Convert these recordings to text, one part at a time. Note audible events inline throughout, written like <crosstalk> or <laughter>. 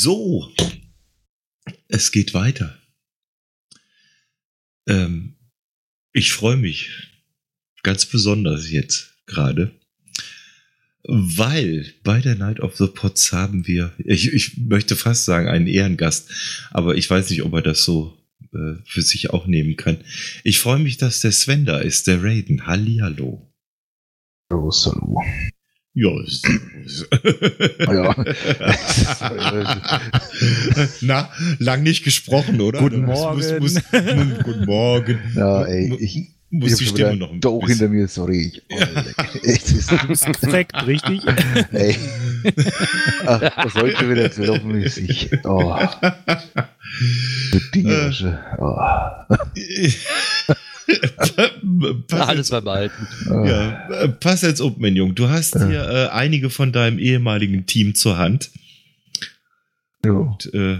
So, es geht weiter. Ähm, ich freue mich ganz besonders jetzt gerade, weil bei der Night of the Pots haben wir, ich, ich möchte fast sagen, einen Ehrengast, aber ich weiß nicht, ob er das so äh, für sich auch nehmen kann. Ich freue mich, dass der Sven da ist, der Raiden. Hallihallo. Oh, hallo. Ja, Ja. <laughs> Na, lang nicht gesprochen, oder? Guten Morgen. Muss, muss, guten Morgen. ja, ey, ich, muss ich die Stimme wieder noch ein Doch bisschen- hinter mir, sorry. Ich, oh, leck. Echt, ist, Perfekt, richtig? ey. Ach, was soll ich schon wieder zu laufen, wie sich. Oh, die Dinge. Oh. <laughs> <laughs> Pass Alles jetzt, beim Alten. Ja, äh, pass jetzt auf, mein Junge. Du hast hier äh, einige von deinem ehemaligen Team zur Hand. Ja, Und, äh,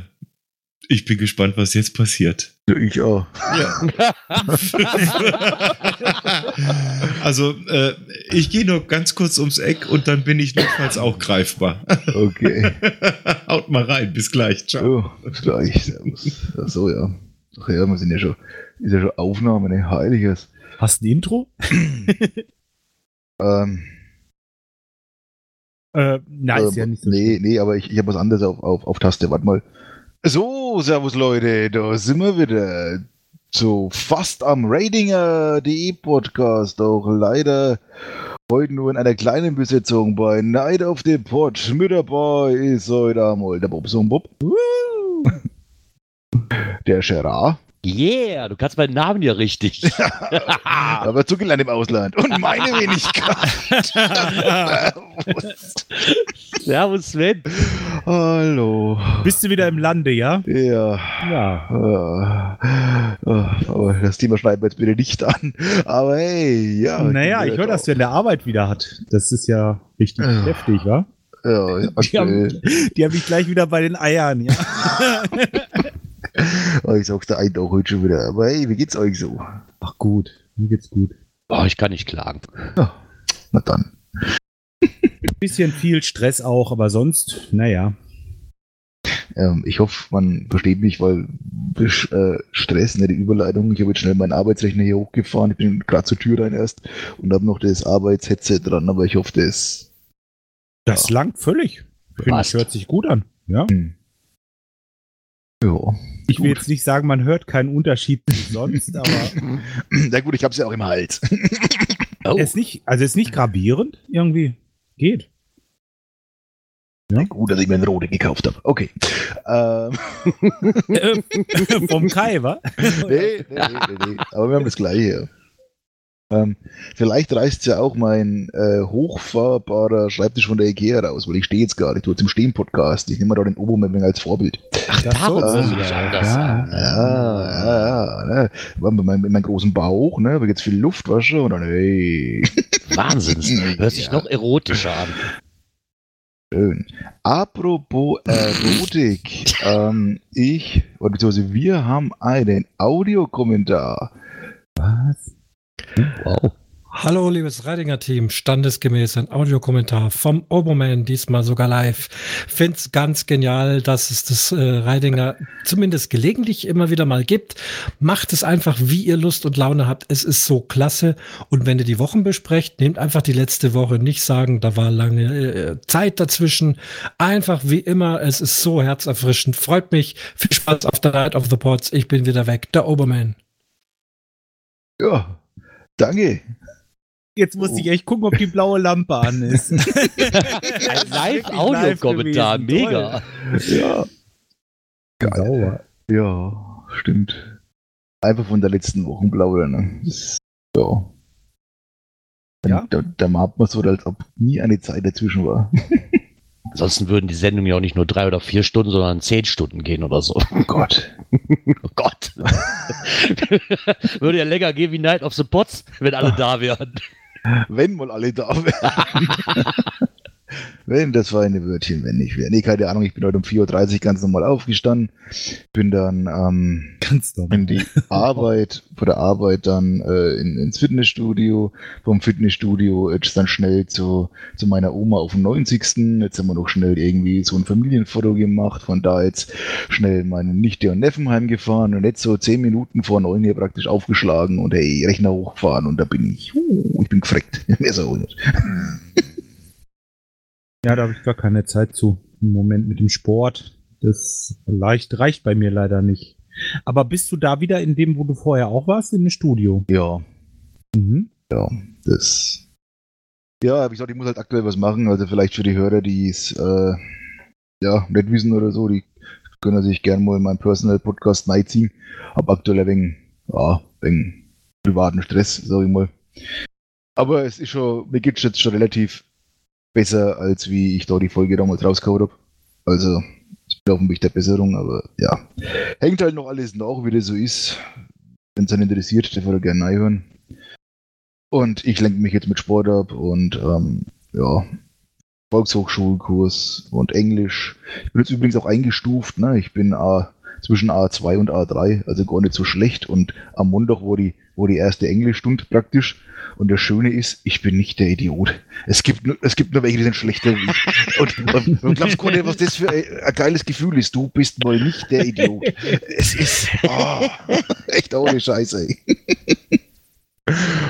ich bin gespannt, was jetzt passiert. ich auch. Ja. <laughs> also, äh, ich gehe nur ganz kurz ums Eck und dann bin ich notfalls auch greifbar. Okay. <laughs> Haut mal rein, bis gleich. Ciao. Oh, bis gleich. Servus. Ach so, ja. Ach ja, wir sind ja schon, ist ja schon Aufnahme, ne? Heiliges. Hast du ein Intro? <clears throat> Ähm, Äh, nein, ist ähm, ja nicht so nee, nee, aber ich, ich habe was anderes auf, auf, auf Taste. Warte mal. So, servus Leute, da sind wir wieder. So fast am Ratinger.de Podcast. Auch leider heute nur in einer kleinen Besetzung bei Night of the Pod. Mit dabei ist heute einmal der Bob so Bob. <laughs> Der Gerard. Yeah, du kannst meinen Namen ja richtig. <laughs> Aber zugelernt im Ausland. Und meine Wenigkeit. <laughs> Servus Sven. Hallo. Bist du wieder im Lande, ja? Ja. Ja. Äh, aber das Thema schneiden wir jetzt bitte nicht an. Aber hey, ja. naja, ich höre, dass da. der in der Arbeit wieder hat. Das ist ja richtig Ja. heftig, wa? Ja, Die aktuell. haben, die haben mich gleich wieder bei den Eiern, ja. <laughs> <laughs> Oh, ich sag's der einen auch heute schon wieder. Aber hey, wie geht's euch so? Ach gut, mir geht's gut. Oh, ich kann nicht klagen. Na dann. <laughs> Bisschen viel Stress auch, aber sonst, naja. Ähm, ich hoffe, man versteht mich, weil äh, Stress, ne, die Überleitung. Ich habe jetzt schnell meinen Arbeitsrechner hier hochgefahren. Ich bin gerade zur Tür rein erst und habe noch das Arbeitsheadset dran, aber ich hoffe, das. Das langt völlig. Ich finde, das hört sich gut an. Ja. Hm. Ja. Ich will Gut. jetzt nicht sagen, man hört keinen Unterschied sonst, aber <laughs> Na gut, ich hab's ja auch im Hals. <laughs> Oh, ist nicht, also es ist nicht gravierend irgendwie. Geht. Gut, dass ich mir einen rote gekauft habe. Okay. Ähm, <laughs> Vom Kai, wa? nee, nee, nee, nee. Aber wir haben das gleiche. Ähm, vielleicht reißt ja auch mein äh, hochfahrbarer Schreibtisch von der Ikea raus, weil ich stehe jetzt gerade, ich tue jetzt im Stehen-Podcast. Ich nehme mal da den Obermann als Vorbild. ach, das darum so. sagen. Ja, ja, ja. Ne? War Mit, meinem, mit meinem großen Bauch, ne? Da geht's viel Luft, wasche und dann, hey. <laughs> Wahnsinn. Hört sich Ja. noch erotischer an. Schön. Apropos Erotik, <laughs> ähm, ich, oder beziehungsweise wir haben einen Audiokommentar. Was? Wow. Hallo, liebes Reidinger-Team. Standesgemäß ein Audiokommentar vom Oberman, diesmal sogar live. Find's ganz genial, dass es das äh, Reidinger zumindest gelegentlich immer wieder mal gibt. Macht es einfach, wie ihr Lust und Laune habt. Es ist so klasse. Und wenn ihr die Wochen besprecht, nehmt einfach die letzte Woche. Nicht sagen, da war lange äh, Zeit dazwischen. Einfach wie immer. Es ist so herzerfrischend. Freut mich. Viel Spaß auf der Night of the Pods. Ich bin wieder weg. Der Oberman. Ja, danke. Jetzt musste ich echt gucken, ob die blaue Lampe an ist. <laughs> Ein Live-Audio-Kommentar, live mega. Ja, Sauber. ja, stimmt. Einfach von der letzten Woche plaudern. Ne? Das, ja. Ja. Da, da macht man so, als ob nie eine Zeit dazwischen war. <laughs> Ansonsten würden die Sendungen ja auch nicht nur drei oder vier Stunden, sondern zehn Stunden gehen oder so. Oh Gott. <laughs> Oh Gott. <laughs> Würde ja länger gehen wie Night of the Pots, wenn alle <laughs> da wären. Wenn mal alle da wären. Wenn das feine Wörtchen, wenn nicht wäre. Nee, keine Ahnung, ich bin heute um 4.30 Uhr ganz normal aufgestanden, bin dann ähm, Ganz normal. in die Arbeit, vor der Arbeit dann äh, in, ins Fitnessstudio, vom Fitnessstudio jetzt dann schnell zu, zu meiner Oma auf den 90. Jetzt haben wir noch schnell irgendwie so ein Familienfoto gemacht, von da jetzt schnell meine Nichte und Neffen heimgefahren und jetzt so zehn Minuten vor neun hier praktisch aufgeschlagen und hey, Rechner hochgefahren und da bin ich, uh, ich bin gefreckt. <laughs> Mehr so nicht. Ja, da habe ich gar keine Zeit zu. Im Moment mit dem Sport. Das leicht, reicht bei mir leider nicht. Aber bist du da wieder in dem, wo du vorher auch warst, in dem Studio? Ja, Mhm. ja, das. Ja, wie gesagt, ich muss halt aktuell was machen. Also vielleicht für die Hörer, die es äh, ja nicht wissen oder so, die können sich gerne mal in meinen Personal Podcast ziehen. Hab aktuell wenig, ja, wenig privaten Stress, sag ich mal. Aber es ist schon, mir geht's jetzt schon relativ besser, als wie ich da die Folge damals rausgehauen habe. Also, ich bin auf dem Weg der Besserung, aber ja. Hängt halt noch alles nach, wie das so ist. Wenn es einen interessiert, der würde gerne reinhören. Und ich lenke mich jetzt mit Sport ab und ähm, ja, Volkshochschulkurs und Englisch. Ich bin jetzt übrigens auch eingestuft, ne? Ich bin A, zwischen A2 und A3, also gar nicht so schlecht. Und am Montag war die, war die erste Englischstunde praktisch. Und das Schöne ist, ich bin nicht der Idiot. Es gibt nur, es gibt nur welche, die sind schlechter wie ich. Und, und, und glaubst du, was das für ein, ein geiles Gefühl ist? Du bist mal nicht der Idiot. Es ist oh, echt ohne Scheiße. Ey. <laughs>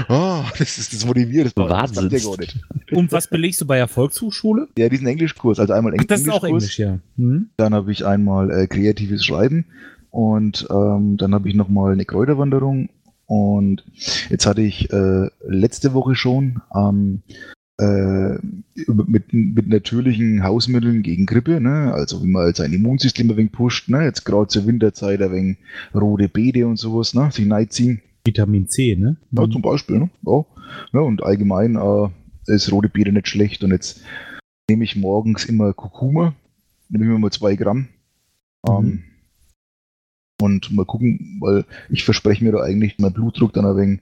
Oh, das ist das motiviert. Das, das Wahnsinn. ja gar nicht. Und was belegst du bei der Volkshochschule? Ja, diesen Englischkurs, also einmal Ach, Eng das ist auch Englisch, ja. Mhm. dann habe ich einmal äh, kreatives Schreiben und ähm, dann habe ich nochmal eine Kräuterwanderung und jetzt hatte ich äh, letzte Woche schon ähm, äh, mit, mit natürlichen Hausmitteln gegen Grippe, ne? also wie man halt sein Immunsystem ein wenig pusht, ne? jetzt gerade zur Winterzeit ein wenig rote Beete und sowas, ne? sich reinziehen. Vitamin C, ne? Ja, zum Beispiel. Ne? Ja. Ja, und allgemein äh, ist rote Beete nicht schlecht. Und jetzt nehme ich morgens immer Kurkuma. Nehme ich mir mal zwei Gramm. Ähm, und mal gucken, weil ich verspreche mir da eigentlich, mein Blutdruck dann ein wenig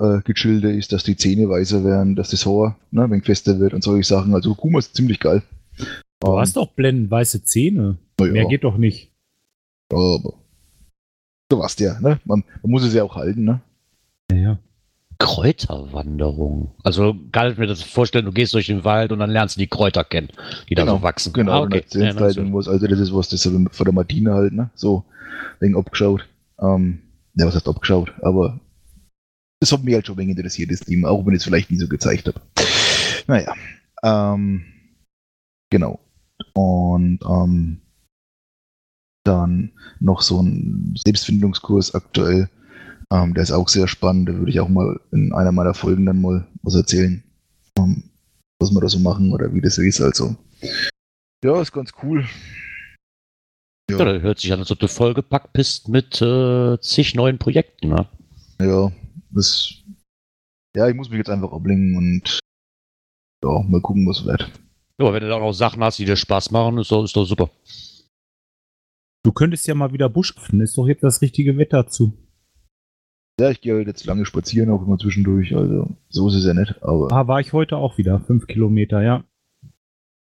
äh, gechillter ist, dass die Zähne weißer werden, dass das Haar ne, ein wenig fester wird und solche Sachen. Also Kurkuma ist ziemlich geil. Du hast doch blendendweiße Zähne. na ja, Mehr geht doch nicht. ja, aber du weißt ja, ne? Man, man muss es ja auch halten, ne? Ja. Kräuterwanderung. Also kann ich mir das vorstellen, du gehst durch den Wald und dann lernst du die Kräuter kennen, die da so wachsen. Genau, Ah, und okay. Ja, halt irgendwas, also das ist was, das von der Martina halt, ne? So wegen abgeschaut. Ähm, ja, was heißt abgeschaut? Aber das hat mich halt schon wenig interessiert, das Thema, auch wenn ich es vielleicht nie so gezeigt habe. Naja. Ähm, genau. Und ähm, dann noch so ein Selbstfindungskurs aktuell. Ähm, der ist auch sehr spannend. Da würde ich auch mal in einer meiner Folgen dann mal was erzählen. Ähm, was wir da so machen oder wie das ist. Also, ja, ist ganz cool. Ja, das hört sich an, als ob du vollgepackt bist mit äh, zig neuen Projekten. Ne? Ja, das. Ja, ich muss mich jetzt einfach ablenken und ja, mal gucken, was wird. Ja, aber wenn du da auch noch Sachen hast, die dir Spaß machen, ist doch, ist doch super. Du könntest ja mal wieder Busch öffnen. Ist doch jetzt das richtige Wetter zu. Ja, ich gehe halt jetzt lange spazieren, auch immer zwischendurch. Also, so ist es ja nicht. Aber Ah, war ich heute auch wieder. Fünf Kilometer, ja.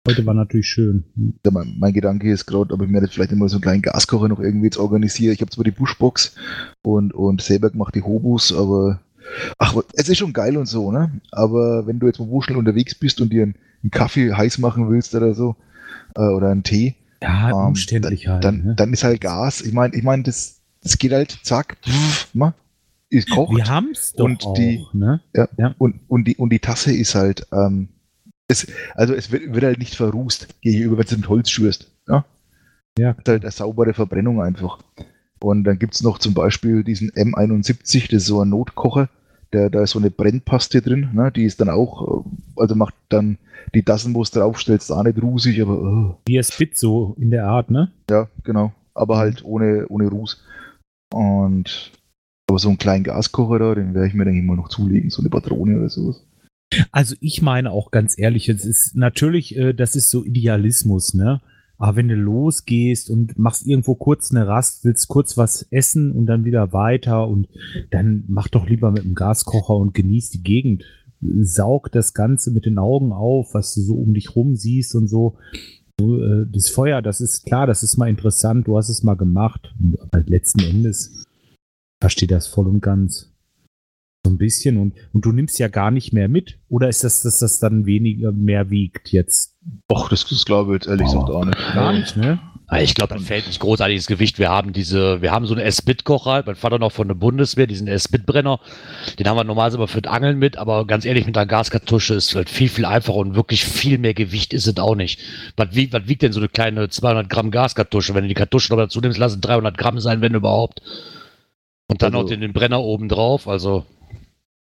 Heute war natürlich schön. ja, mein, mein Gedanke ist gerade, ob ich mir jetzt vielleicht immer so einen kleinen Gaskocher noch irgendwie jetzt organisiere. Ich habe zwar die Buschbox und, und selber gemacht die Hobus, aber ach, es ist schon geil und so, ne? Aber wenn du jetzt mal wo schnell unterwegs bist und dir einen, einen Kaffee heiß machen willst oder so, äh, oder einen Tee, Ja, Ähm, umständlich halt. dann, ne? dann ist halt Gas. Ich meine, ich meine, das, das geht halt, zack, pff, ma, ist kocht. Wir haben es doch und auch, die- ne? Und, und, die, und die Tasse ist halt, ähm, es, also es wird, wird halt nicht verrußt gegenüber, wenn du mit Holz schürst. Ja? Ja. Ist halt eine saubere Verbrennung einfach. Und dann gibt es noch zum Beispiel diesen M71, das ist so ein Notkocher, der, da ist so eine Brennpaste drin, ne? die ist dann auch, äh, also macht dann die Tassen, wo es draufstellst, auch nicht rusig, aber oh. Wie es Spit so in der Art, ne? Ja, genau. Aber halt ohne, ohne Ruß. Und aber so einen kleinen Gaskocher da, den werde ich mir, denke ich mal, noch zulegen, so eine Patrone oder sowas. Also ich meine auch ganz ehrlich, es ist natürlich, äh, das ist so Idealismus, ne? Aber wenn du losgehst und machst irgendwo kurz eine Rast, willst kurz was essen und dann wieder weiter und dann mach doch lieber mit dem Gaskocher und genieß die Gegend. saug das Ganze mit den Augen auf, was du so um dich rum siehst und so. äh, das Feuer, das ist klar, das ist mal interessant, du hast es mal gemacht. Aber letzten Endes verstehe das voll und ganz. So ein bisschen und, und du nimmst ja gar nicht mehr mit. Oder ist das, dass das dann weniger mehr wiegt jetzt? Och, das, das glaube ich jetzt ehrlich gesagt auch nicht. Gar nicht, ne? Ich glaube, dann fällt nicht großartiges Gewicht. Wir haben diese, wir haben so einen S-Bit-Kocher, mein Vater noch von der Bundeswehr, diesen S-Bit-Brenner. Den haben wir normalerweise immer für das Angeln mit, aber ganz ehrlich, mit einer Gaskartusche ist halt viel, viel einfacher und wirklich viel mehr Gewicht ist es auch nicht. Was wiegt, was wiegt denn so eine kleine 200 Gramm Gaskartusche? Wenn du die Kartusche noch dazu nimmst, lass es 300 Gramm sein, wenn überhaupt. Und dann Also- noch den, den Brenner oben drauf, also.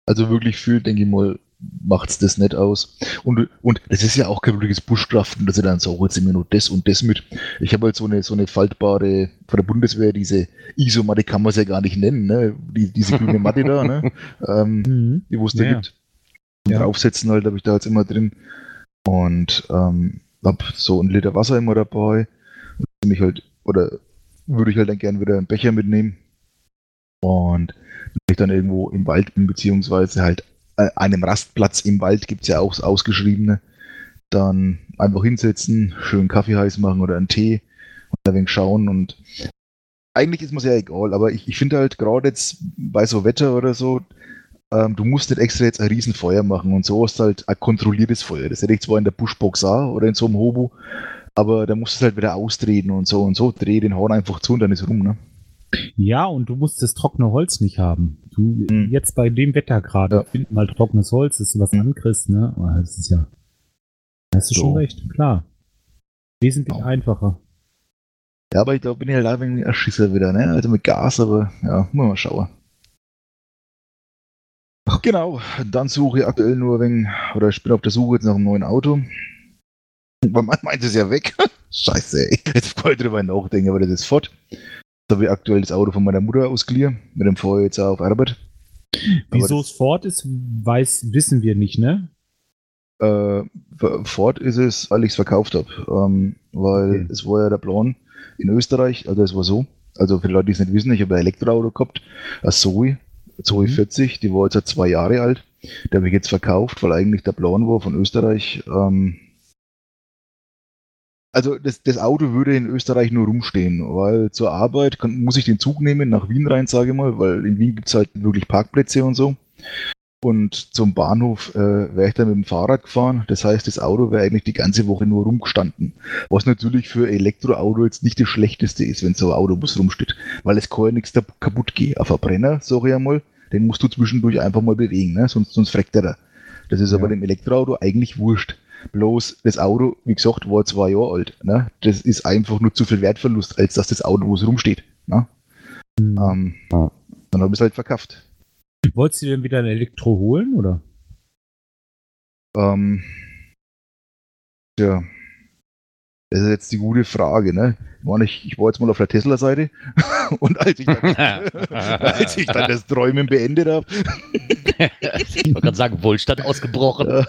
Also wirklich viel, denke ich mal, macht's das nicht aus. Und, und das ist ja auch kein wirkliches Buschkraften, dass ich dann so, jetzt mir nur das und das mit. Ich habe halt so eine, so eine faltbare, von der Bundeswehr, diese ISO-Matte kann man es ja gar nicht nennen, ne? Die, diese grüne <laughs> Matte da, ne? Ähm, Mhm. die wo es da Ja. gibt. Und Ja. draufsetzen halt, habe ich da jetzt immer drin. Und ähm, hab so einen Liter Wasser immer dabei. Und mich halt, oder würde ich halt dann gern wieder einen Becher mitnehmen. Und wenn ich dann irgendwo im Wald bin, beziehungsweise halt äh, einem Rastplatz im Wald gibt es ja auch das ausgeschriebene, dann einfach hinsetzen, schön Kaffee heiß machen oder einen Tee und ein wenig schauen und eigentlich ist mir ja egal, aber ich, ich finde halt gerade jetzt bei so Wetter oder so, ähm, du musst nicht extra jetzt ein Riesenfeuer machen und so ist halt ein kontrolliertes Feuer. Das hätte ich zwar in der Buschbox auch oder in so einem Hobo, aber da musst du es halt wieder austreten und so und so. Dreh den Horn einfach zu und dann ist rum, ne? Ja, und du musst das trockene Holz nicht haben. Du, Hm. jetzt bei dem Wetter gerade, Ja. finden mal trockenes Holz, dass du was Hm. ankriegst, ne? Aber Das ist ja. Hast du So. schon recht, klar. Wesentlich Ja. einfacher. Ja, aber ich glaube, bin ich halt auch ein Schisser wieder, ne? Also mit Gas, aber ja, muss mal schauen. Ach, genau, dann suche ich aktuell nur wegen, oder ich bin auf der Suche jetzt nach einem neuen Auto. Weil man meint es ja weg. <laughs> Scheiße, ey. Jetzt voll drüber nachdenken, aber das ist fort. Da habe ich aktuell das Auto von meiner Mutter ausgeliehen, mit dem Feuer jetzt auch auf Arbeit. Wieso es fort ist, weiß, wissen wir nicht, ne? Äh, Ford ist es, weil ich es verkauft habe. Ähm, weil Okay. es war ja der Plan in Österreich, also es war so, also für die Leute, die es nicht wissen, ich habe ein Elektroauto gehabt, ein Zoe, Zoe Mhm. 40, die war jetzt zwei Jahre alt. Die habe ich jetzt verkauft, weil eigentlich der Plan war von Österreich. Ähm, also das, das Auto würde in Österreich nur rumstehen, weil zur Arbeit kann, muss ich den Zug nehmen, nach Wien rein, sage ich mal, weil in Wien gibt es halt wirklich Parkplätze und so. Und zum Bahnhof äh, wäre ich dann mit dem Fahrrad gefahren. Das heißt, das Auto wäre eigentlich die ganze Woche nur rumgestanden. Was natürlich für Elektroauto jetzt nicht das Schlechteste ist, wenn so ein Autobus rumsteht. Weil es kann ja nichts da kaputt gehen. Ein Verbrenner, ich einmal, den musst du zwischendurch einfach mal bewegen, ne? sonst, sonst freckt er da. Das ist Ja. aber dem Elektroauto eigentlich wurscht. Bloß das Auto, wie gesagt, war zwei Jahre alt. Ne? Das ist einfach nur zu viel Wertverlust, als dass das Auto, wo es rumsteht. Ne? Hm. Ähm, Ja. Dann habe ich es halt verkauft. Wolltest du denn wieder ein Elektro holen, oder? Ähm, ja. Das ist jetzt die gute Frage, ne? Ich, ich war jetzt mal auf der Tesla-Seite <laughs> und als ich, dann, <laughs> als ich dann das Träumen beendet habe, ich wollte gerade sagen, Wohlstand ausgebrochen. <laughs>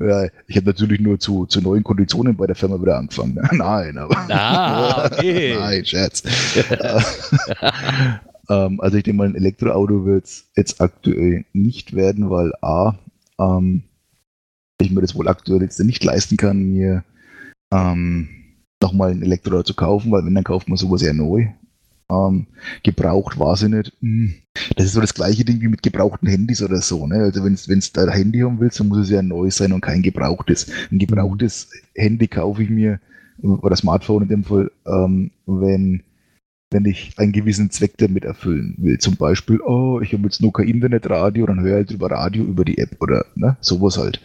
ja, ich habe natürlich nur zu, zu neuen Konditionen bei der Firma wieder angefangen. ne? Nein, aber. Ah, okay. Nein, Scherz. ähm, also ich denke mal, ein Elektroauto wird es jetzt aktuell nicht werden, weil A, ähm, ich mir das wohl aktuell jetzt nicht leisten kann, mir ähm, nochmal ein Elektroauto zu kaufen, weil wenn, dann kauft man sowas ja neu. Ähm, gebraucht war sie nicht. Hm, Das ist so das gleiche Ding wie mit gebrauchten Handys oder so. Ne? Also wenn du dein Handy haben willst, dann muss es ja neu sein und kein gebrauchtes. Ein gebrauchtes Handy kaufe ich mir, oder Smartphone in dem Fall, ähm, wenn, wenn ich einen gewissen Zweck damit erfüllen will. Zum Beispiel, oh, ich habe jetzt nur kein Internetradio, dann höre ich halt über Radio über die App oder ne, sowas halt.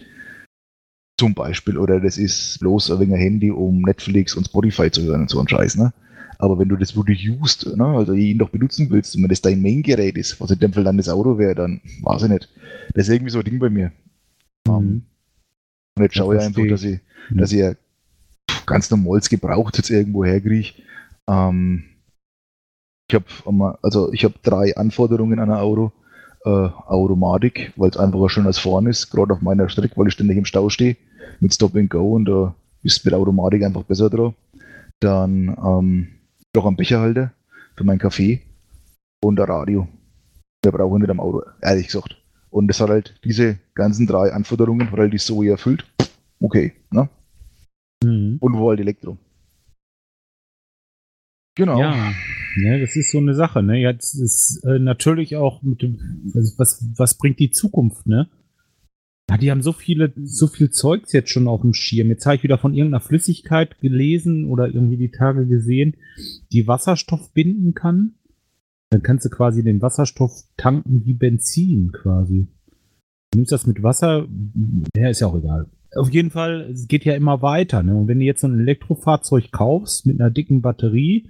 Zum Beispiel. Oder das ist bloß ein wenig Handy, um Netflix und Spotify zu hören und so ein Scheiß, ne? Aber wenn du das wirklich used, ne, also ihn doch benutzen willst und wenn das dein Main-Gerät ist, was in dem Fall dann das Auto wäre, dann weiß ich nicht. Das ist irgendwie so ein Ding bei mir. Mhm. Und jetzt schaue ich einfach, dass ich, Mhm. dass ich ja ganz normales gebraucht jetzt irgendwo herkriege. Ähm, ich habe also ich habe drei Anforderungen an ein Auto. Äh, Automatik, weil es einfach schön als vorne ist, gerade auf meiner Strecke, weil ich ständig im Stau stehe, mit Stop and Go und da ist mit Automatik einfach besser drauf. Dann ähm, noch ein Becherhalter für meinen Kaffee und ein Radio. Der braucht er nicht am Auto, ehrlich gesagt. Und das hat halt diese ganzen drei Anforderungen, halt die Zoe erfüllt. Okay, ne? Mhm. Und wo halt Elektro. Genau. Ja, ne, das ist so eine Sache. Ne? Jetzt ist äh, natürlich auch mit dem, was, was, was bringt die Zukunft, ne? Ja, die haben so viele, so viel Zeugs jetzt schon auf dem Schirm. Jetzt habe ich wieder von irgendeiner Flüssigkeit gelesen oder irgendwie die Tage gesehen, die Wasserstoff binden kann. Dann kannst du quasi den Wasserstoff tanken wie Benzin quasi. Du nimmst das mit Wasser, ja, ist ja auch egal. Auf jeden Fall, es geht ja immer weiter. Ne? Und wenn du jetzt so ein Elektrofahrzeug kaufst mit einer dicken Batterie,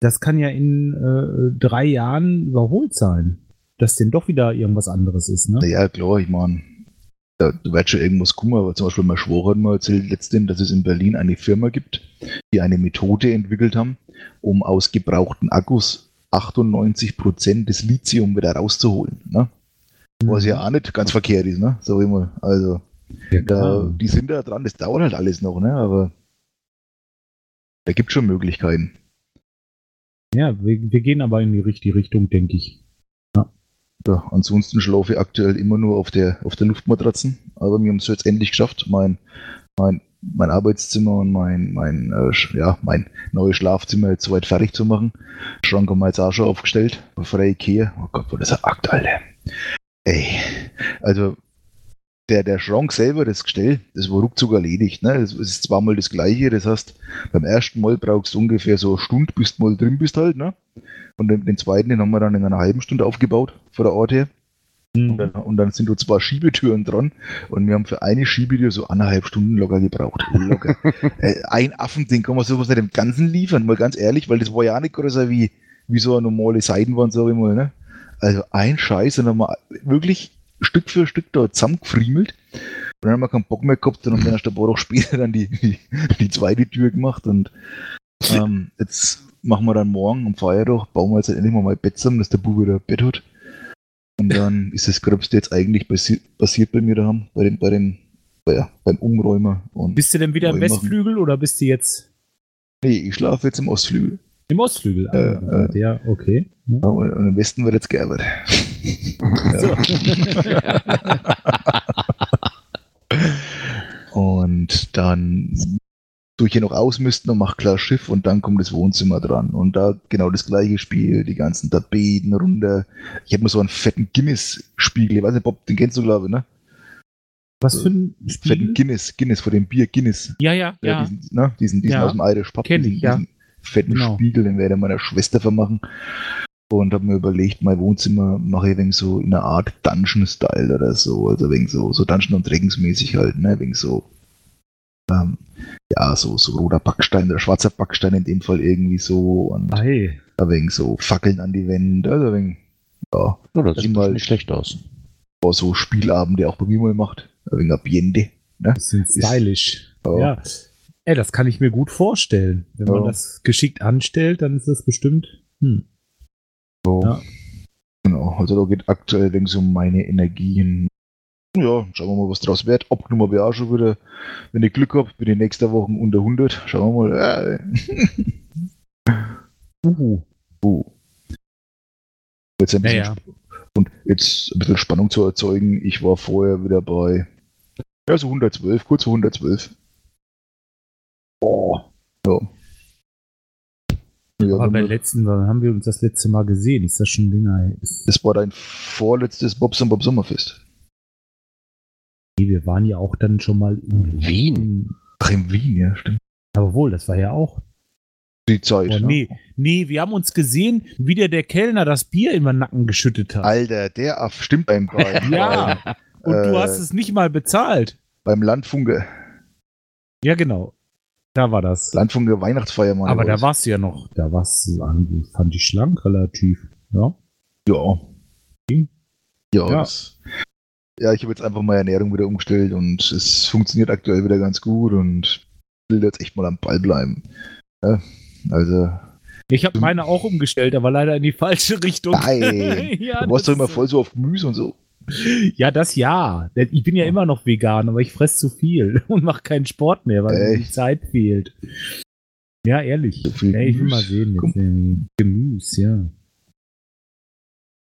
das kann ja in äh, drei Jahren überholt sein. Dass denn doch wieder irgendwas anderes ist. Ne? Ja, klar, ich meine, da, du wirst schon irgendwas kommen, aber zum Beispiel mein Schwager hat mal erzählt letztendlich, dass es in Berlin eine Firma gibt, die eine Methode entwickelt haben, um aus gebrauchten Akkus 98% des Lithium wieder rauszuholen. Ne? Was ja auch nicht ganz verkehrt ist, ne? So immer. Also, Ja, da, die sind da dran, das dauert halt alles noch, ne? Aber da gibt schon Möglichkeiten. Ja wir, wir gehen aber in die richtige Richtung, denke ich. Ja, ansonsten schlafe ich aktuell immer nur auf der, auf der Luftmatratzen. Aber wir haben es jetzt endlich geschafft, mein, mein, mein Arbeitszimmer und mein, mein, äh, ja, mein neues Schlafzimmer jetzt soweit fertig zu machen. Schrank haben wir jetzt auch schon aufgestellt, ich gehe. Oh Gott, wo das ein Akt, Alter. Ey, also der, der Schrank selber, das Gestell, das war ruckzuck erledigt. Ne? Das ist zweimal das gleiche. Das heißt, beim ersten Mal brauchst du ungefähr so eine Stunde, bis du mal drin bist halt. Ne? Und den, den zweiten, den haben wir dann in einer halben Stunde aufgebaut, von der Ort her. Und dann, und dann sind da zwei Schiebetüren dran und wir haben für eine Schiebetür so anderthalb Stunden locker gebraucht. <laughs> Locker. äh, ein Affending kann man sowas nicht im Ganzen liefern, mal ganz ehrlich, weil das war ja nicht größer wie, wie so eine normale Seitenwand, sag ich mal. Ne? Also ein Scheiß und dann haben wir wirklich Stück für Stück da zusammengefriemelt. Dann haben wir keinen Bock mehr gehabt und haben dann erst ein paar Wochen später dann die, die, die zweite Tür gemacht und ähm, jetzt machen wir dann morgen am Feiertag, bauen wir jetzt endlich mal mein Bett zusammen, dass der Bub wieder ein Bett hat. Und dann ist das Gröbste jetzt eigentlich passi passiert bei mir daheim, bei den, bei den, bei, ja, beim Umräumer. Und Bist du denn wieder im. Westflügel oder bist du jetzt nee, ich schlafe jetzt im Ostflügel. Im Ostflügel? Äh, äh. ja, okay. Ja. Ja, Und im Westen wird jetzt. So. <laughs> Und dann tue ich hier noch ausmisten und mache klar Schiff und dann kommt das Wohnzimmer dran. Und da genau das gleiche Spiel, die ganzen Tapeten runter. Ich habe mir so einen fetten Guinness-Spiegel, ich weiß nicht, Bob, den kennst du, glaube ich, ne? Was für ein Fetten Spiel? Guinness, Guinness vor dem Bier Guinness. Ja, ja, ja. Diesen, ne? diesen, diesen Ja. aus dem Irish Pub. Kenn ich, diesen, ja. diesen fetten Genau. Spiegel, den werde ich meiner Schwester vermachen. Und habe mir überlegt, mein Wohnzimmer mache ich wegen so in einer Art Dungeon-Style oder so. Also wegen so, so Dungeon- und Dragons-mäßig halt, ne? Wegen so, ähm, ja, so, so roter Backstein oder schwarzer Backstein in dem Fall irgendwie so. Und Ah, hey. wegen so Fackeln an die Wände. Also wegen, ja, Ja, das Das sieht mal- nicht schlecht aus. war so Spielabend, der auch bei mir mal macht. Wegen Ambiente. Ne? Bisschen stylisch. Ja. Ja. Ey, das kann ich mir gut vorstellen. Wenn man Ja. das geschickt anstellt, dann ist das bestimmt. Hm. So. Ja. Genau, also da geht aktuell wegen so um meine Energien. Ja, schauen wir mal, was draus wird. Abgenommen wir auch schon wieder. Wenn ich Glück habe, bin ich nächste Woche unter 100. Schauen wir mal. Äh, Uhu. uh. Jetzt ein bisschen Ja, ja. Und jetzt ein bisschen Spannung zu erzeugen. Ich war vorher wieder bei ja, so 112, kurz vor 112. Oh. Ja. Ja, Aber beim letzten, wann haben wir uns das letzte Mal gesehen? Ist das schon länger? her? Ist, das war dein vorletztes Bobs und Bob Sommerfest. nee, wir waren ja auch dann schon mal in Wien? Ach, in Wien, ja, stimmt. Aber wohl, das war ja auch. Die Zeit. Oh, ne? nee, nee, wir haben uns gesehen, wie der, der Kellner das Bier in meinen Nacken geschüttet hat. Alter, der Aff stimmt beim, <laughs> beim, Ja. Und du äh, hast es nicht mal bezahlt. beim Landfunke, Ja, genau. Da war das. Landfunke Weihnachtsfeier mal. Aber da warst du ja noch, da warst du, an- fand ich schlank relativ. Ja. Ja. Ja, Ja. Das, ja ich habe jetzt einfach meine Ernährung wieder umgestellt und es funktioniert aktuell wieder ganz gut und will jetzt echt mal am Ball bleiben. Ja, also, Ich habe meine auch umgestellt, aber leider in die falsche Richtung. Nein. <laughs> ja, du warst doch immer voll so auf Gemüse und so. Ja, das ja. Ich bin ja immer noch vegan, aber ich fresse zu viel <laughs> und mache keinen Sport mehr, weil mir die? Zeit fehlt. Ja, ehrlich. So Ja, ich will mal sehen. Jetzt irgendwie Gemüse, ja.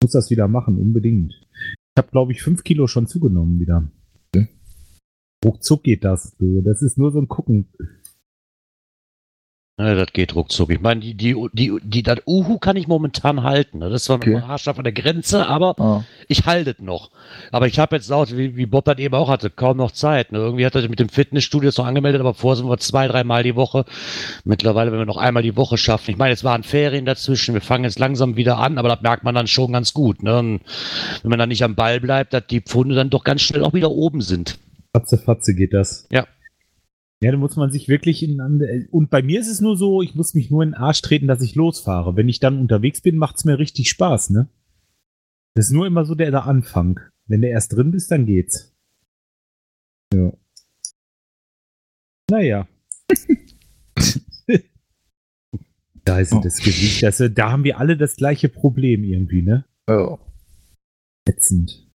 Muss das wieder machen, unbedingt. Ich habe, glaube ich, fünf Kilo schon zugenommen wieder. Okay. Ruckzuck geht das, du. Das ist nur so ein Gucken. Ja, das geht ruckzuck. Ich meine, die, die, die, die, das Uhu kann ich momentan halten. ne? Das ist zwar Okay. noch haarscharf an der Grenze, aber Ah, ich halte es noch. Aber ich habe jetzt auch, wie, wie Bob das eben auch hatte, kaum noch Zeit. Ne? Irgendwie hat er sich mit dem Fitnessstudio jetzt noch angemeldet, aber vorher sind wir zwei, dreimal die Woche. Mittlerweile, wenn wir noch einmal die Woche schaffen. Ich meine, es waren Ferien dazwischen. Wir fangen jetzt langsam wieder an, aber das merkt man dann schon ganz gut. Ne? Und wenn man dann nicht am Ball bleibt, dass die Pfunde dann doch ganz schnell auch wieder oben sind. Fatze, Fatze geht das. Ja. Ja, da muss man sich wirklich in. Und bei mir ist es nur so, ich muss mich nur in den Arsch treten, dass ich losfahre. Wenn ich dann unterwegs bin, macht es mir richtig Spaß, ne? Das ist nur immer so der, der Anfang. Wenn du erst drin bist, dann geht's. Ja. Naja. <laughs> da ist das Gewicht. Das, da haben wir alle das gleiche Problem irgendwie, ne? ja. Ätzend.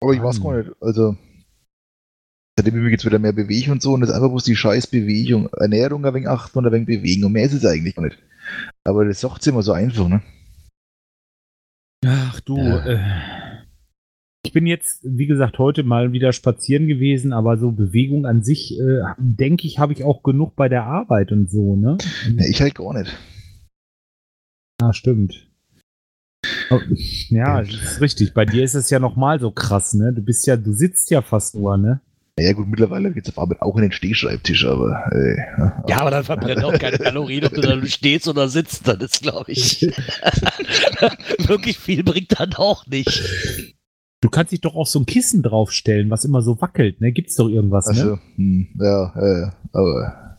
Aber ich weiß gar nicht, also seitdem ich jetzt wieder mehr bewege und so und das ist einfach bloß die scheiß Bewegung. Ernährung ein wenig achten und ein wenig bewegen und mehr ist es eigentlich gar nicht. Aber das sagt immer so einfach, ne? Ach du, Ja. äh, ich bin jetzt, wie gesagt, heute mal wieder spazieren gewesen, aber so Bewegung an sich, äh, denke ich, habe ich auch genug bei der Arbeit und so, ne? Ja, ich halt gar nicht. Ja, stimmt. Oh, Ja, das ist richtig. Bei dir ist es ja nochmal so krass, ne? Du bist ja, du sitzt ja fast nur, ne? Naja gut, mittlerweile geht's auf Arbeit auch in den Stehschreibtisch, aber äh, ja. Ja, aber dann verbrennt auch keine Kalorien, ob du da stehst oder sitzt. Das ist, glaube ich, <laughs> wirklich viel bringt dann auch nicht. Du kannst dich doch auf so ein Kissen draufstellen, was immer so wackelt, ne? Gibt's doch irgendwas, ne? Also, hm, ja, äh, aber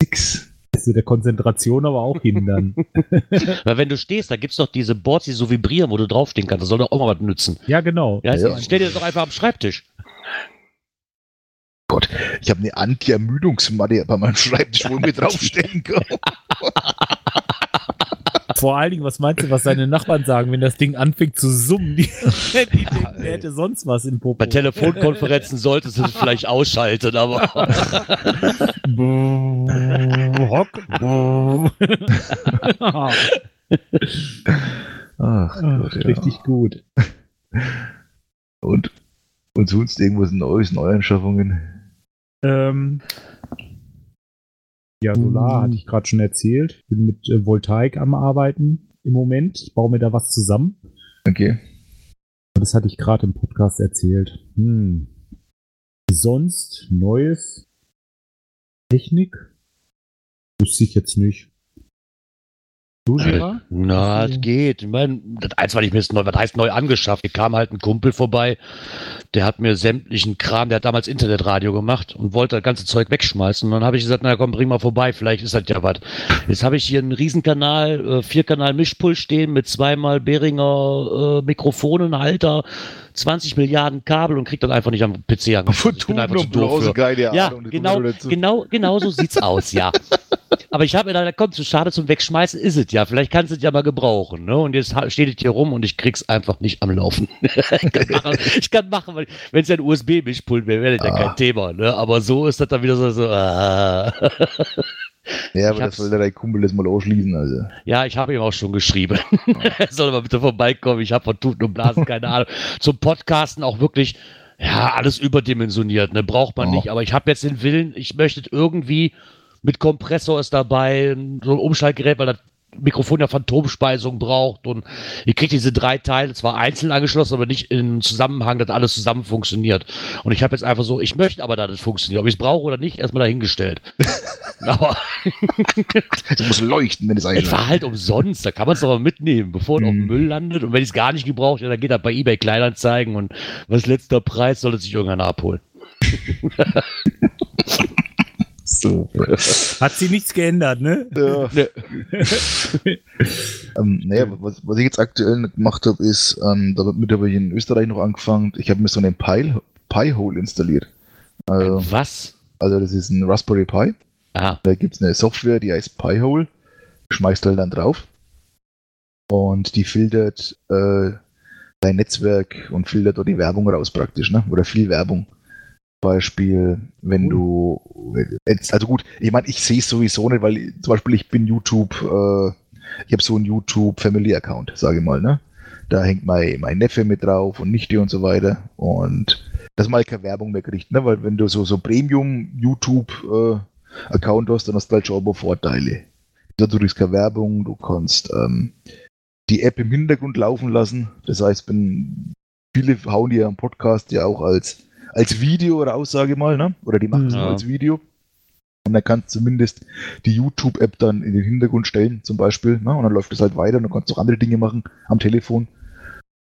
nix. Also der Konzentration aber auch hindern. <laughs> Weil wenn du stehst, da gibt's doch diese Boards, die so vibrieren, wo du draufstehen kannst. Das soll doch auch mal was nützen. ja, genau. Ja, Ja. stell dir das doch einfach am Schreibtisch. Gott, ich habe eine Anti-Ermüdungsmatte bei meinem Schreibtisch, wo ich mir draufstellen kann. Vor allen Dingen, was meinst du, was deine Nachbarn sagen, wenn das Ding anfängt zu summen? Die, die denken, der hätte sonst was im Popo. Bei Telefonkonferenzen solltest du es vielleicht ausschalten, aber Hock. Ach Gott, ja. Richtig gut. Und, und sonst irgendwas Neues, Neuanschaffungen. Ähm, ja, Solar hatte ich gerade schon erzählt. Ich bin mit äh, Voltaik am Arbeiten im Moment. Ich baue mir da was zusammen. Okay. Das hatte ich gerade im Podcast erzählt. Hm. Sonst Neues? Technik? Wüsste ich jetzt nicht. Gerard? na, das geht. Ich meine, das eins, ich mir jetzt neu, was heißt neu angeschafft? Hier kam halt ein Kumpel vorbei, der hat mir sämtlichen Kram, der hat damals Internetradio gemacht und wollte das ganze Zeug wegschmeißen. Und dann habe ich gesagt, na komm, bring mal vorbei, vielleicht ist das ja was. Jetzt habe ich hier einen Riesenkanal, äh, Vierkanal Mischpult stehen mit zweimal Behringer äh, Mikrofonen, Halter, 20 Milliarden Kabel und krieg das einfach nicht am PC angeschlossen. Ich bin einfach zu doof für. keine Ja, genau, genau, genau so sieht's aus, ja. <laughs> Aber ich habe mir da, komm, zu schade zum Wegschmeißen ist es ja. Vielleicht kannst du es ja mal gebrauchen, ne? Und jetzt steht es hier rum und ich krieg's einfach nicht am Laufen. <laughs> ich kann machen, ich kann machen wenn es ja ein USB-Mischpult wäre, wäre das ja Ah. kein Thema, ne? Aber so ist das dann wieder so, so ah. <laughs> Ja, aber Ich das soll der dein Kumpel das mal ausschließen, also. Ja, ich habe ihm auch schon geschrieben. <laughs> er soll mal bitte vorbeikommen. Ich habe von Tuten und Blasen keine Ahnung. Zum Podcasten auch wirklich, ja, alles überdimensioniert, ne? Braucht man Oh. nicht. Aber ich habe jetzt den Willen, ich möchte irgendwie mit Kompressor ist dabei, so ein Umschaltgerät, weil das Mikrofon ja Phantomspeisung braucht und ich kriege diese drei Teile zwar einzeln angeschlossen, aber nicht im Zusammenhang, dass alles zusammen funktioniert. Und ich habe jetzt einfach so, ich möchte aber, dass das funktioniert. Ob ich es brauche oder nicht, erstmal dahingestellt. <laughs> aber Das muss leuchten, wenn es es einschaltet. war halt umsonst, da kann man es doch mal mitnehmen, bevor es auf dem. Müll landet. Und wenn ich es gar nicht gebraucht habe, dann geht er bei eBay Kleinanzeigen und was letzter Preis, soll es sich irgendeiner abholen. <laughs> So. Hat sie nichts geändert, ne? Ja. <laughs> ähm, naja, was, was ich jetzt aktuell gemacht habe, ist, ähm, damit habe ich in Österreich noch angefangen, ich habe mir so einen Pi, Pi-Hole installiert. Also, Was? also das ist ein Raspberry Pi. Ah, Da gibt es eine Software, die heißt Pi-Hole. Schmeißt halt dann drauf. Und die filtert äh, dein Netzwerk und filtert dort die Werbung raus praktisch, ne? Oder viel Werbung. Beispiel, wenn du also gut, ich meine, ich sehe es sowieso nicht, weil zum Beispiel ich bin YouTube, äh, ich habe so einen YouTube Family Account, sage ich mal, ne? Da hängt mein, mein Neffe mit drauf und Nichte und so weiter. Und dass man halt keine Werbung mehr kriegt, ne? Weil wenn du so, so Premium-YouTube-Account hast, dann hast du halt schon Vorteile. Du kriegst keine Werbung, du kannst ähm, die App im Hintergrund laufen lassen. Das heißt, wenn viele hauen ja am Podcast ja auch als, als Video raus, sage ich mal, ne? Oder die machen es Ja. nur als Video. Und dann kannst du zumindest die YouTube-App dann in den Hintergrund stellen, zum Beispiel. Ne? Und dann läuft es halt weiter und du kannst auch andere Dinge machen am Telefon.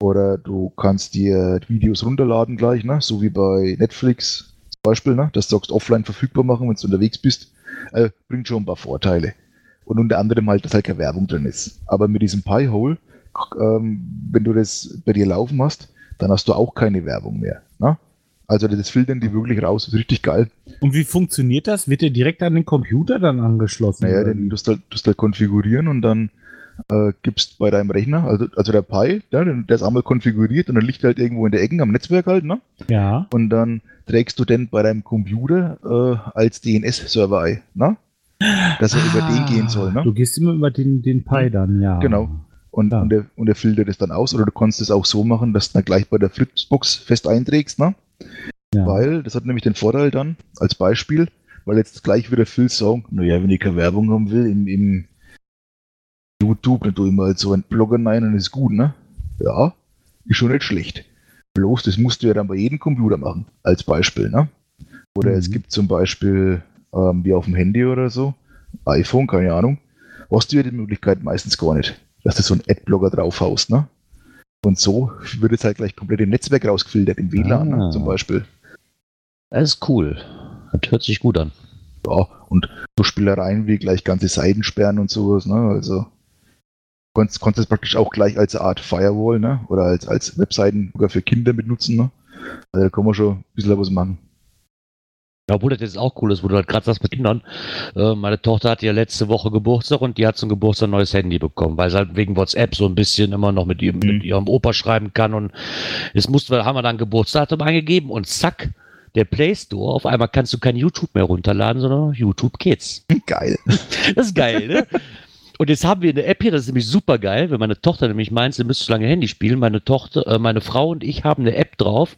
Oder du kannst dir Videos runterladen gleich, ne? so wie bei Netflix zum Beispiel, ne? dass du sagst, offline verfügbar machen, wenn du unterwegs bist. Äh, bringt schon ein paar Vorteile. Und unter anderem halt, dass halt keine Werbung drin ist. Aber mit diesem Pi-Hole, ähm, wenn du das bei dir laufen hast, dann hast du auch keine Werbung mehr. Ne? Also das filtern die wirklich raus, ist richtig geil. Und wie funktioniert das? Wird der direkt an den Computer dann angeschlossen? Naja, den tust du halt, tust halt konfigurieren und dann äh, gibst bei deinem Rechner, also, also der Pi, der der ist einmal konfiguriert und dann liegt halt irgendwo in der Ecke am Netzwerk halt, ne? ja. Und dann trägst du den bei deinem Computer äh, als DNS-Server ein, ne? Dass er über den gehen soll, ne? Du gehst immer über den, den Pi dann, ja. Genau. Und, Ja. und, der, und der filtert es dann aus oder du kannst es auch so machen, dass du dann gleich bei der Fritzbox fest einträgst, ne? Ja. Weil, das hat nämlich den Vorteil dann, als Beispiel, weil jetzt gleich wieder Phil sagen, naja, wenn ich keine Werbung haben will, im, im YouTube, dann tue ich mal halt so einen Blogger rein und ist gut, ne? Ja, ist schon nicht schlecht. Bloß, das musst du ja dann bei jedem Computer machen, als Beispiel, ne? Oder Mhm. es gibt zum Beispiel, ähm, wie auf dem Handy oder so, iPhone, keine Ahnung, hast du ja die Möglichkeit meistens gar nicht, dass du so einen Adblocker draufhaust, ne? Und so wird es halt gleich komplett im Netzwerk rausgefiltert, im WLAN Ah. zum Beispiel. Das ist cool. Das hört sich gut an. Ja, und so Spielereien wie gleich ganze Seiten sperren und sowas, ne? Also konntest, konntest praktisch auch gleich als Art Firewall, ne? Oder als, als Webseiten sogar für Kinder benutzen, ne? Also da kann man schon ein bisschen was machen. Ja, obwohl das jetzt auch cool ist, wo du halt gerade sagst mit Kindern. Äh, meine Tochter hat ja letzte Woche Geburtstag und die hat zum Geburtstag ein neues Handy bekommen, weil sie halt wegen WhatsApp so ein bisschen immer noch mit ihrem, Mhm. mit ihrem Opa schreiben kann. Und es musste, haben wir dann Geburtsdatum eingegeben und zack, der Play Store, auf einmal kannst du kein YouTube mehr runterladen, sondern YouTube Kids. Geil. Das ist geil, ne? <laughs> Und jetzt haben wir eine App hier, das ist nämlich super geil, wenn meine Tochter nämlich meint, sie müsste so lange Handy spielen. Meine Tochter, äh, meine Frau und ich haben eine App drauf.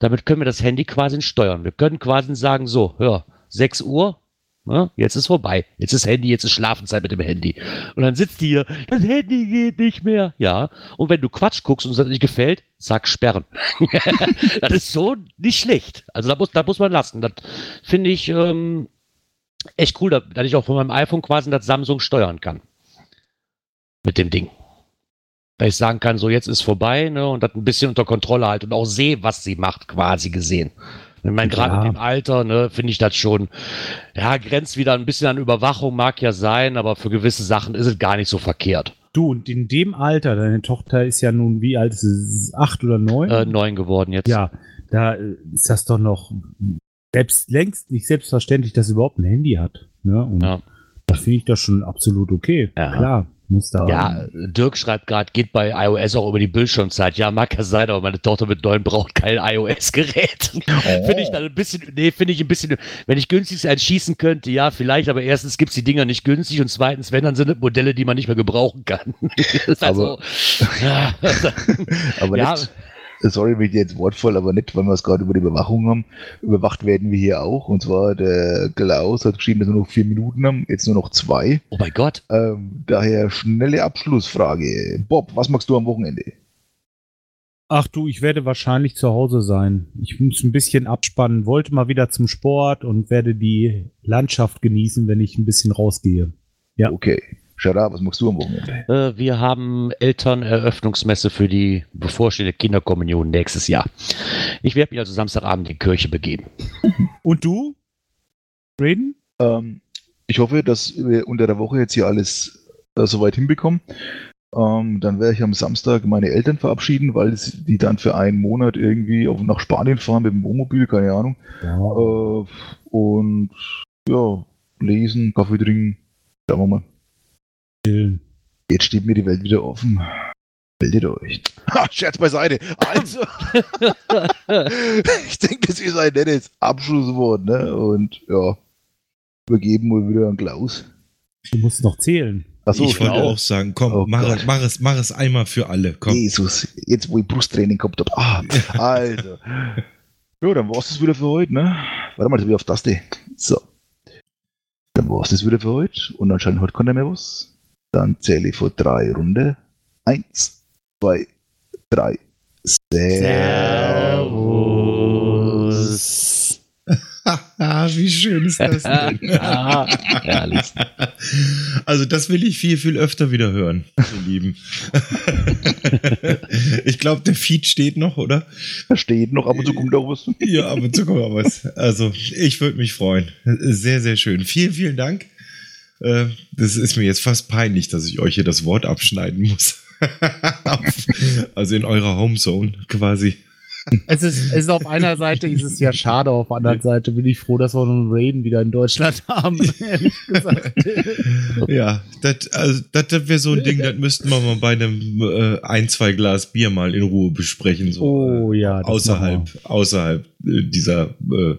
Damit können wir das Handy quasi steuern. Wir können quasi sagen, so, hör, 6 Uhr, ne, jetzt ist vorbei. Jetzt ist Handy, jetzt ist Schlafenszeit mit dem Handy. Und dann sitzt die hier, das Handy geht nicht mehr. Ja. Und wenn du Quatsch guckst und es nicht gefällt, sag sperren. <laughs> das ist so nicht schlecht. Also da muss, da muss man lassen. Das finde ich ähm, echt cool, da- dass ich auch von meinem iPhone quasi das Samsung steuern kann. Mit dem Ding. Da ich sagen kann, so jetzt ist vorbei, ne, und das ein bisschen unter Kontrolle halt und auch sehe, was sie macht, quasi gesehen. Ich meine, gerade Ja. in dem Alter, ne, finde ich das schon, ja, grenzt wieder ein bisschen an Überwachung, mag ja sein, aber für gewisse Sachen ist es gar nicht so verkehrt. Du, und in dem Alter, deine Tochter ist ja nun, wie alt ist sie? Acht oder neun? Äh, neun geworden jetzt. Ja, da äh, ist das doch noch selbst längst nicht selbstverständlich, dass sie überhaupt ein Handy hat. Ne? Und Ja. da finde ich das schon absolut okay. Ja. Klar, muss da. Ja, Dirk schreibt gerade, geht bei iOS auch über die Bildschirmzeit. Ja, mag ja sein, aber meine Tochter mit neun braucht kein iOS-Gerät. Finde ich dann ein bisschen, nee, finde ich ein bisschen, wenn ich günstig eins schießen könnte, ja, vielleicht, aber erstens gibt es die Dinger nicht günstig und zweitens, wenn, dann sind es Modelle, die man nicht mehr gebrauchen kann. <laughs> ist also, ja, <laughs> Aber ja, nicht, sorry, wenn ich dir jetzt wortvoll, aber nicht, weil wir es gerade über die Überwachung haben. Überwacht werden wir hier auch. Und zwar der Klaus hat geschrieben, dass wir noch vier Minuten haben, jetzt nur noch zwei. oh mein Gott. Ähm, daher schnelle Abschlussfrage. Bob, was machst du am Wochenende? Ach du, ich werde wahrscheinlich zu Hause sein. Ich muss ein bisschen abspannen, wollte mal wieder zum Sport und werde die Landschaft genießen, wenn ich ein bisschen rausgehe. Ja. Okay. Shara, was machst du am Wochenende? Äh, wir haben Elterneröffnungsmesse für die bevorstehende Kinderkommunion nächstes Jahr. Ich werde mich also Samstagabend in die Kirche begeben. Und du? Reden? Ähm, ich hoffe, dass wir unter der Woche jetzt hier alles äh, soweit hinbekommen. Ähm, dann werde ich am Samstag meine Eltern verabschieden, weil die dann für einen Monat irgendwie auf, nach Spanien fahren mit dem Wohnmobil, keine Ahnung. Ja. Äh, und ja, lesen, Kaffee trinken. Schauen wir mal. Jetzt steht mir die Welt wieder offen. Meldet euch. Ha, <laughs> Scherz beiseite. Also, <laughs> ich denke, das ist ein nettes Abschlusswort, ne? Und ja, übergeben wir wieder an Klaus. Du musst noch zählen. Achso, ich wollte auch sagen, komm, Oh mach, Gott. mach, es, mach es einmal für alle. Komm. Jesus, jetzt wo ich Brusttraining gehabt habe. Ah, also. <laughs> Ja, dann war's das wieder für heute, ne? Warte mal, das wieder auf Taste. So. Dann war's das wieder für heute. Und anscheinend heute keiner mehr was. Dann zähle ich vor drei Runde. Eins, zwei, drei. Servus. Ah, <laughs> wie schön ist das denn? <laughs> ja, herrlich. Also das will ich viel, viel öfter wieder hören, ihr Lieben. <laughs> ich glaube, der Feed steht noch, oder? Da steht noch, ab und zu kommt auch was. Ja, ab und zu kommt auch was. Also ich würde mich freuen. Sehr, sehr schön. Vielen, vielen Dank. Äh, Das ist mir jetzt fast peinlich, dass ich euch hier das Wort abschneiden muss. <laughs> also in eurer Homezone quasi. Es ist, es ist auf einer Seite ist es ja schade, auf der anderen Seite bin ich froh, dass wir einen Raiden wieder in Deutschland haben, ehrlich gesagt. <laughs> Ja, das also, wäre so ein Ding, das müssten wir mal bei einem äh, ein, zwei Glas Bier mal in Ruhe besprechen. So, Oh äh, ja, das außerhalb, außerhalb äh, dieser äh,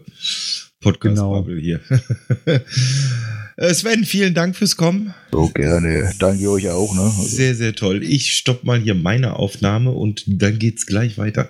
Podcast-Bubble hier. <laughs> Äh, Sven, vielen Dank fürs Kommen. So gerne. Danke euch auch, ne? Also, Sehr, sehr toll. Ich stopp mal hier meine Aufnahme und dann geht's gleich weiter.